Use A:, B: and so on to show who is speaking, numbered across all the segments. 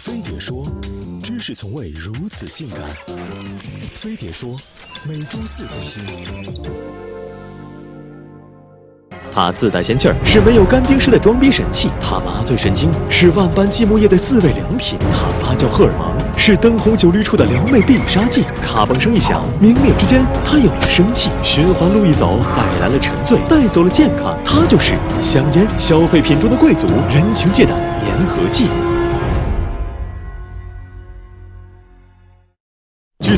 A: 飞碟说，知识从未如此性感。飞碟说，每周四更新。
B: 它自带仙气儿，是没有干冰时的装逼神器；它麻醉神经，是万般寂寞夜的自慰良品；它发酵荷尔蒙，是灯红酒绿处的撩妹必杀技。咔嘣声一响，明灭之间，它有了生气；循环路一走，带来了沉醉，带走了健康。它就是香烟，消费品中的贵族，人情界的粘合剂。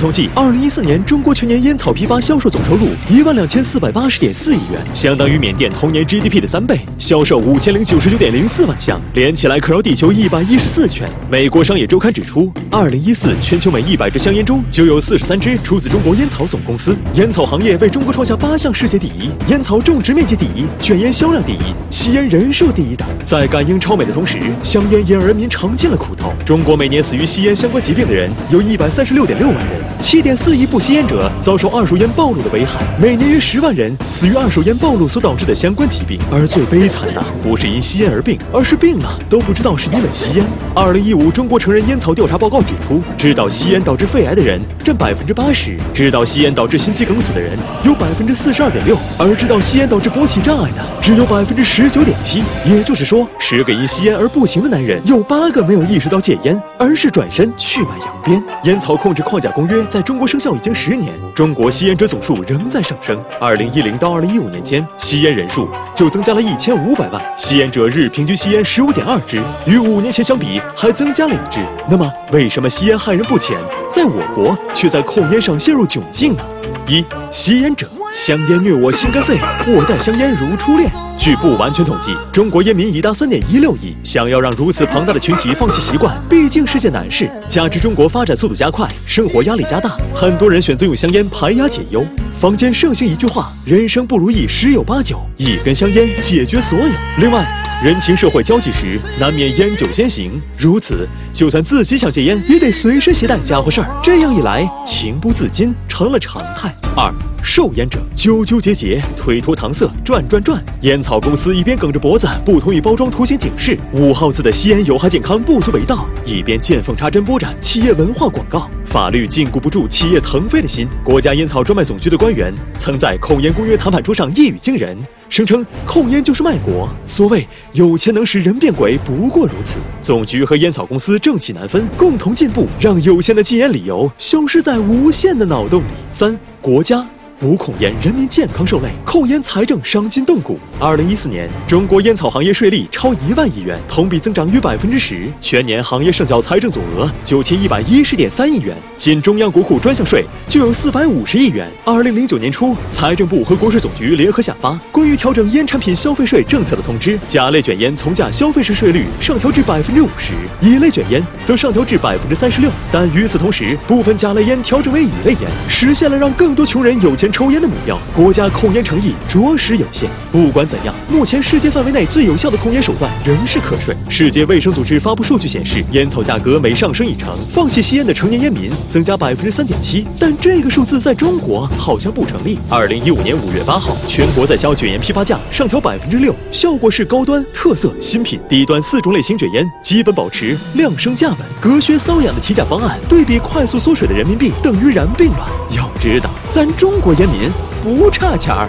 B: 统计，二零一四年中国全年烟草批发销售总收入一万两千四百八十点四亿元，相当于缅甸同年 GDP 的三倍，销售五千零九十九点零四万项，连起来可绕地球一百一十四圈。美国商业周刊指出，二零一四全球每一百支香烟中就有四十三支出自中国烟草总公司。烟草行业为中国创下八项世界第一：烟草种植面积第一，卷烟销量第一，吸烟人数第一等。在赶英超美的同时，香烟也让人民尝尽了苦头。中国每年死于吸烟相关疾病的人有一百三十六点六万人。七点四亿不吸烟者遭受二手烟暴露的危害，每年约十万人死于二手烟暴露所导致的相关疾病。而最悲惨的不是因吸烟而病，而是病了都不知道是因为吸烟。二零一五中国成人烟草调查报告指出，知道吸烟导致肺癌的人占百分之八十，知道吸烟导致心肌梗死的人有百分之四十二点六，而知道吸烟导致勃起障碍的只有百分之十九点七。也就是说，十个因吸烟而不行的男人，有八个没有意识到戒烟，而是转身去买洋鞭。烟草控制框架公约在中国生效已经十年，中国吸烟者总数仍在上升。二零一零到二零一五年间，吸烟人数就增加了一千五百万，吸烟者日平均吸烟十五点二支，与五年前相比还增加了一支。那么，为什么吸烟害人不浅，在我国却在控烟上陷入窘境呢？一、吸烟者，香烟虐我心肝肺，我待香烟如初恋。据不完全统计，中国烟民已达三点一六亿。想要让如此庞大的群体放弃习惯，毕竟是件难事。加之中国发展速度加快，生活压力加大，很多人选择用香烟排压解忧。坊间盛行一句话：“人生不如意十有八九，一根香烟解决所有。”另外，人情社会交际时，难免烟酒先行。如此，就算自己想戒烟，也得随身携带家伙事儿。这样一来，情不自禁成了常态。二。售烟者纠纠结结，推脱搪塞，转转转。烟草公司一边梗着脖子不同意包装图形警示五号字的吸烟有害健康不足为道，一边见缝插针播着企业文化广告。法律禁锢不住企业腾飞的心。国家烟草专卖总局的官员曾在控烟公约谈判桌上一语惊人，声称控烟就是卖国。所谓有钱能使人变鬼，不过如此。总局和烟草公司正气难分，共同进步，让有限的禁烟理由消失在无限的脑洞里。三国家。无控烟，人民健康受累；控烟，财政伤筋动骨。二零一四年，中国烟草行业税利超一万亿元，同比增长约百分之十，全年行业上缴财政总额九千一百一十点三亿元，仅中央国库专项税就有四百五十亿元。二零零九年初，财政部和国税总局联合下发关于调整烟产品消费税政策的通知，甲类卷烟从价消费税税率上调至百分之五十，乙类卷烟则上调至百分之三十六。但与此同时，部分甲类烟调整为乙类烟，实现了让更多穷人有钱。抽烟的目标，国家控烟诚意着实有限。不管怎样，目前世界范围内最有效的控烟手段仍是课税。世界卫生组织发布数据显示，烟草价格每上升一成，放弃吸烟的成年烟民增加百分之三点七。但这个数字在中国好像不成立。二零一五年五月八号，全国在销卷烟批发价上调百分之六，效果是高端、特色、新品、低端四种类型卷烟基本保持量升价稳。隔靴搔痒的提价方案，对比快速缩水的人民币，等于然并卵。要知道，咱中国烟民不差钱儿。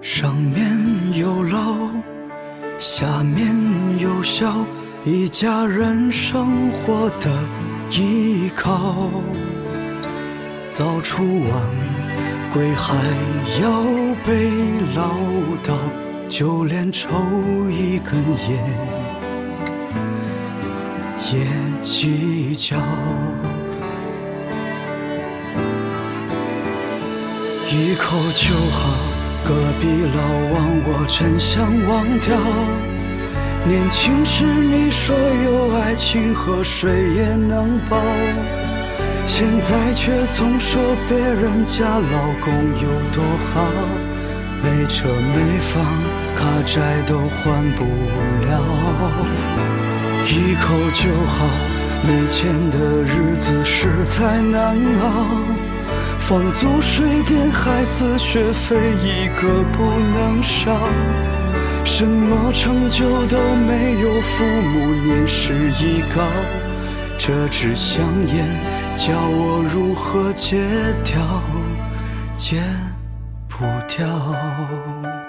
C: 上面有老，下面有小，一家人生活的依靠。早出晚归还要被唠叨，就连抽一根烟也计较。一口就好，隔壁老王我真想忘掉。年轻时你说有爱情和水也能饱，现在却总说别人家老公有多好，没车没房，卡债都还不了。一口就好，没钱的日子实在难熬。房租、水电、孩子学费，一个不能少。什么成就都没有，父母年事已高，这支香烟教我如何戒掉，戒不掉。